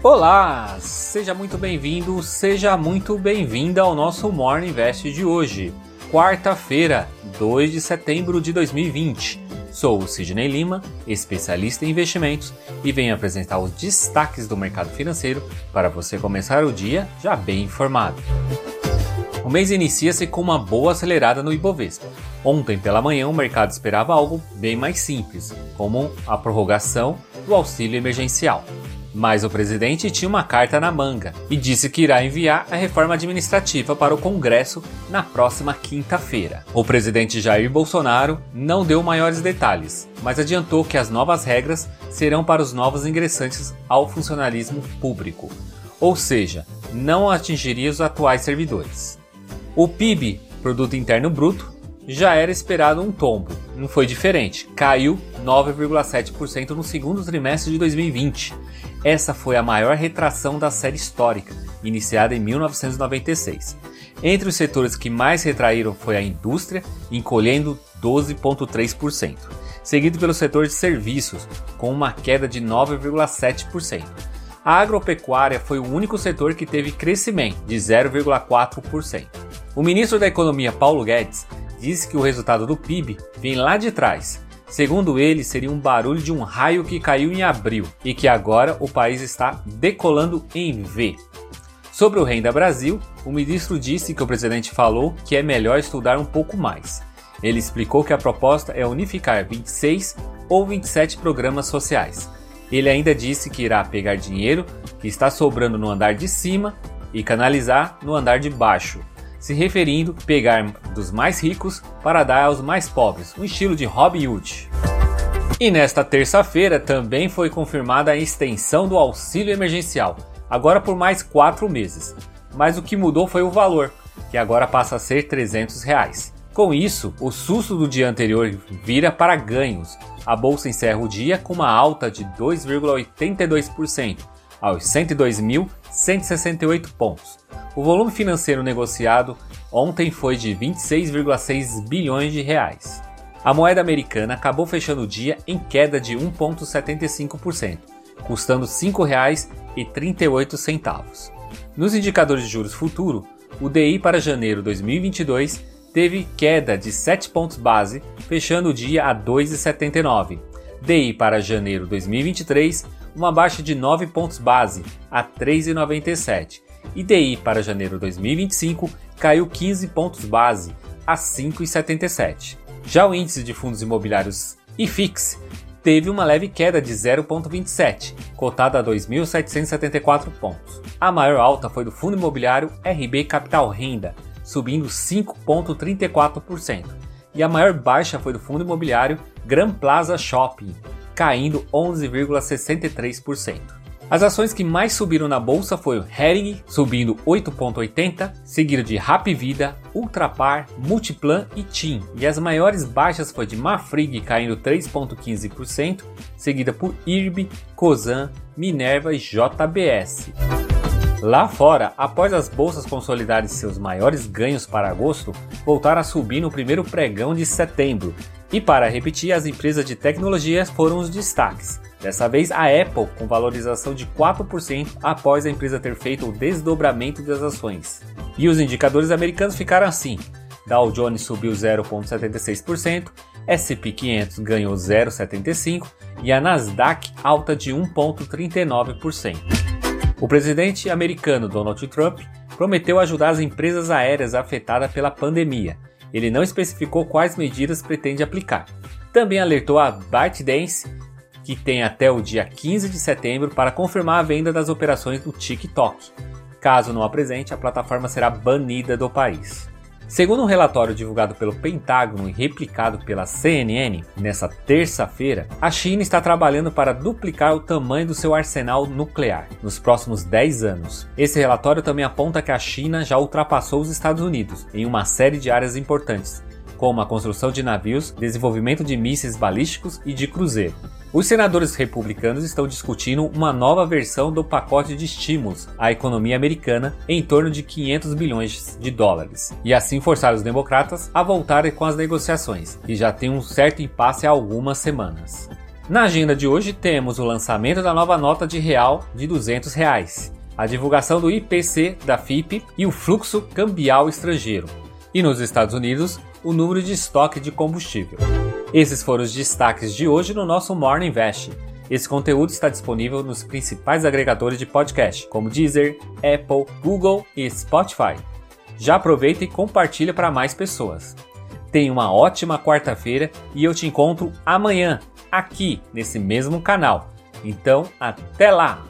Olá, seja muito bem-vindo, seja muito bem-vinda ao nosso Morning Invest de hoje, quarta-feira, 2 de setembro de 2020. Sou o Sidney Lima, especialista em investimentos, e venho apresentar os destaques do mercado financeiro para você começar o dia já bem informado. O mês inicia-se com uma boa acelerada no Ibovespa. Ontem pela manhã o mercado esperava algo bem mais simples, como a prorrogação do auxílio emergencial. Mas o presidente tinha uma carta na manga e disse que irá enviar a reforma administrativa para o Congresso na próxima quinta-feira. O presidente Jair Bolsonaro não deu maiores detalhes, mas adiantou que as novas regras serão para os novos ingressantes ao funcionalismo público, ou seja, não atingiria os atuais servidores. O PIB, Produto Interno Bruto, já era esperado um tombo. Não foi diferente, caiu 9,7% no segundo trimestre de 2020. Essa foi a maior retração da série histórica, iniciada em 1996. Entre os setores que mais retraíram foi a indústria, encolhendo 12,3%, seguido pelo setor de serviços, com uma queda de 9,7%. A agropecuária foi o único setor que teve crescimento, de 0,4%. O ministro da Economia Paulo Guedes disse que o resultado do PIB vem lá de trás. Segundo ele, seria um barulho de um raio que caiu em abril e que agora o país está decolando em V. Sobre o Renda Brasil, o ministro disse que o presidente falou que é melhor estudar um pouco mais. Ele explicou que a proposta é unificar 26 ou 27 programas sociais. Ele ainda disse que irá pegar dinheiro que está sobrando no andar de cima e canalizar no andar de baixo, se referindo pegar dos mais ricos para dar aos mais pobres, um estilo de Robin Hood. E nesta terça-feira também foi confirmada a extensão do auxílio emergencial, agora por mais quatro meses. Mas o que mudou foi o valor, que agora passa a ser 300 reais. Com isso, o susto do dia anterior vira para ganhos. A bolsa encerra o dia com uma alta de 2,82%, aos 102.168 pontos. O volume financeiro negociado ontem foi de 26,6 bilhões de reais. A moeda americana acabou fechando o dia em queda de 1,75%, custando R$ 5,38. Nos indicadores de juros futuro, o DI para janeiro 2022 teve queda de 7 pontos base, fechando o dia a 2,79. DI para janeiro 2023, uma baixa de 9 pontos base a 3,97 IDI para janeiro 2025 caiu 15 pontos base a 5,77. Já o índice de fundos imobiliários IFIX teve uma leve queda de 0,27, cotada a 2.774 pontos. A maior alta foi do fundo imobiliário RB Capital Renda, subindo 5,34%, e a maior baixa foi do fundo imobiliário Gran Plaza Shopping, caindo 11,63%. As ações que mais subiram na bolsa o Hering, subindo 8,80, seguido de Rap Vida, Ultrapar, Multiplan e TIM. E as maiores baixas foi de Mafrig caindo 3,15%, seguida por IRB, Cosan, Minerva e JBS. Lá fora, após as bolsas consolidarem seus maiores ganhos para agosto, voltaram a subir no primeiro pregão de setembro. E para repetir, as empresas de tecnologia foram os destaques. Dessa vez, a Apple, com valorização de 4% após a empresa ter feito o desdobramento das ações. E os indicadores americanos ficaram assim: Dow Jones subiu 0,76%, S&P 500 ganhou 0,75% e a Nasdaq alta de 1,39%. O presidente americano Donald Trump prometeu ajudar as empresas aéreas afetadas pela pandemia. Ele não especificou quais medidas pretende aplicar. Também alertou a ByteDance que tem até o dia 15 de setembro para confirmar a venda das operações do TikTok. Caso não apresente, a plataforma será banida do país. Segundo um relatório divulgado pelo Pentágono e replicado pela CNN nesta terça-feira, a China está trabalhando para duplicar o tamanho do seu arsenal nuclear nos próximos 10 anos. Esse relatório também aponta que a China já ultrapassou os Estados Unidos em uma série de áreas importantes, como a construção de navios, desenvolvimento de mísseis balísticos e de cruzeiro. Os senadores republicanos estão discutindo uma nova versão do pacote de estímulos à economia americana em torno de 500 bilhões de dólares, e assim forçar os democratas a voltarem com as negociações, que já têm um certo impasse há algumas semanas. Na agenda de hoje temos o lançamento da nova nota de real de 200 reais, a divulgação do IPC da FIP e o fluxo cambial estrangeiro. E nos Estados Unidos, o número de estoque de combustível. Esses foram os destaques de hoje no nosso Morning Invest. Esse conteúdo está disponível nos principais agregadores de podcast, como Deezer, Apple, Google e Spotify. Já aproveita e compartilha para mais pessoas. Tenha uma ótima quarta-feira e eu te encontro amanhã, aqui nesse mesmo canal. Então, até lá!